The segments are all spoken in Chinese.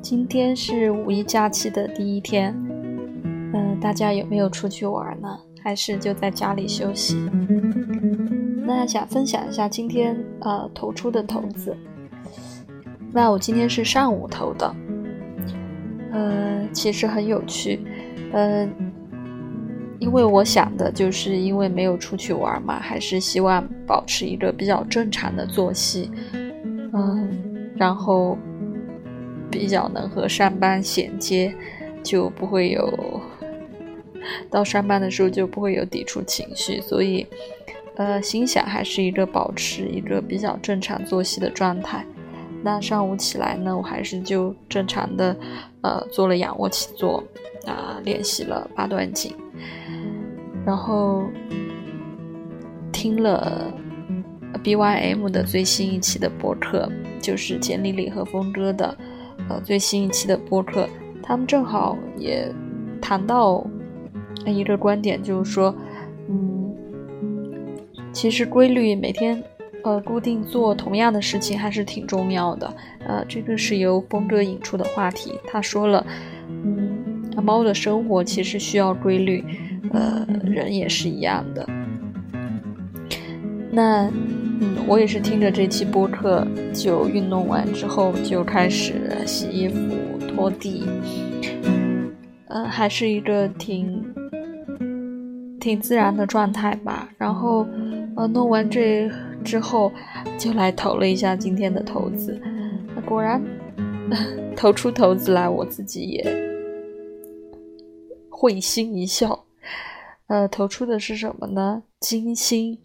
今天是五一假期的第一天，嗯，大家有没有出去玩呢？还是就在家里休息？那想分享一下今天呃投出的投子。那我今天是上午投的，呃，其实很有趣，嗯，因为我想的就是因为没有出去玩嘛，还是希望保持一个比较正常的作息，嗯，然后比较能和上班衔接，就不会有到上班的时候就不会有抵触情绪，所以，呃，心想还是一个保持一个比较正常作息的状态。那上午起来呢，我还是就正常的，呃，做了仰卧起坐，啊，练习了八段锦，然后听了 BYM 的最新一期的播客，就是简丽丽和峰哥的，呃，最新一期的播客，他们正好也谈到一个观点，就是说，嗯，其实规律每天。呃，固定做同样的事情还是挺重要的。呃，这个是由峰哥引出的话题。他说了，嗯，猫的生活其实需要规律，呃，人也是一样的。那，嗯，我也是听着这期播客，就运动完之后就开始洗衣服、拖地，嗯，还是一个挺挺自然的状态吧。然后，呃，弄完这。之后就来投了一下今天的投资，那果然 投出投资来，我自己也会心一笑。呃，投出的是什么呢？金星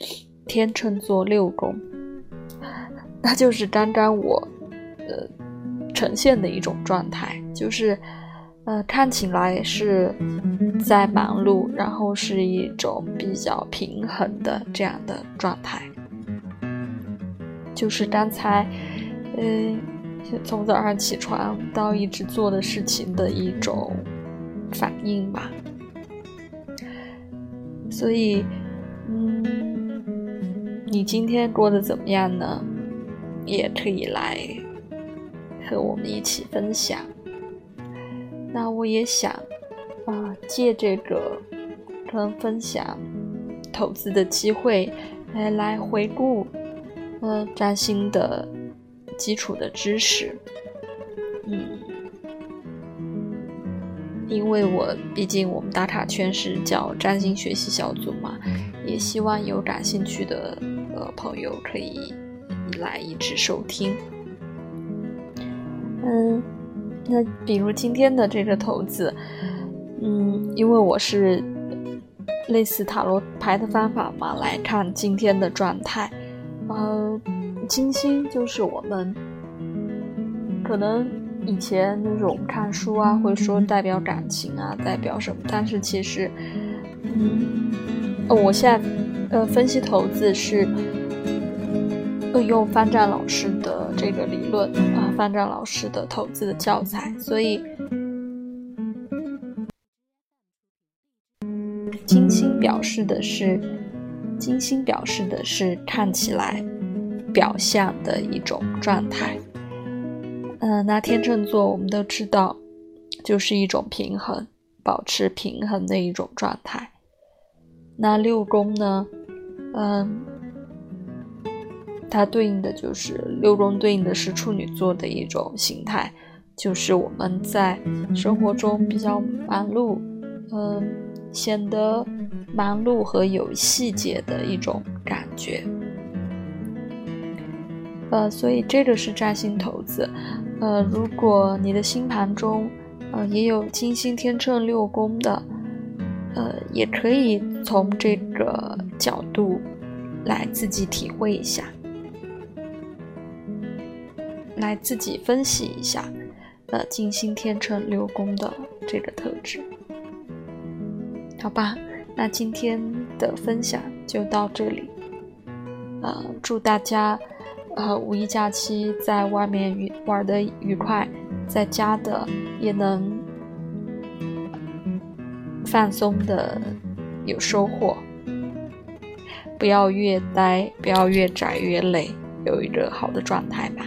天秤座六宫，那就是刚刚我呃呈现的一种状态，就是呃看起来是在忙碌，然后是一种比较平衡的这样的状态。就是刚才，嗯，从早上起床到一直做的事情的一种反应吧。所以，嗯，你今天过得怎么样呢？也可以来和我们一起分享。那我也想啊，借这个跟分享投资的机会，来来回顾。呃，占星的基础的知识，嗯，因为我毕竟我们打卡圈是叫占星学习小组嘛，也希望有感兴趣的呃朋友可以来一直收听。嗯，那比如今天的这个投资，嗯，因为我是类似塔罗牌的方法嘛，来看今天的状态。呃，金星就是我们可能以前那种看书啊，会说代表感情啊，代表什么？但是其实，嗯，我现在呃分析投资是用方丈老师的这个理论啊，方丈老师的投资的教材，所以金星表示的是。金星表示的是看起来表象的一种状态。嗯，那天秤座我们都知道，就是一种平衡，保持平衡的一种状态。那六宫呢？嗯，它对应的就是六宫对应的是处女座的一种形态，就是我们在生活中比较忙碌，嗯，显得。忙碌和有细节的一种感觉，呃，所以这个是占星投资，呃，如果你的星盘中，呃，也有金星天秤六宫的，呃，也可以从这个角度来自己体会一下，来自己分析一下，呃，金星天秤六宫的这个特质，好吧？那今天的分享就到这里，呃，祝大家，呃，五一假期在外面愉玩的愉快，在家的也能放松的有收获，不要越呆，不要越宅越累，有一个好的状态吧。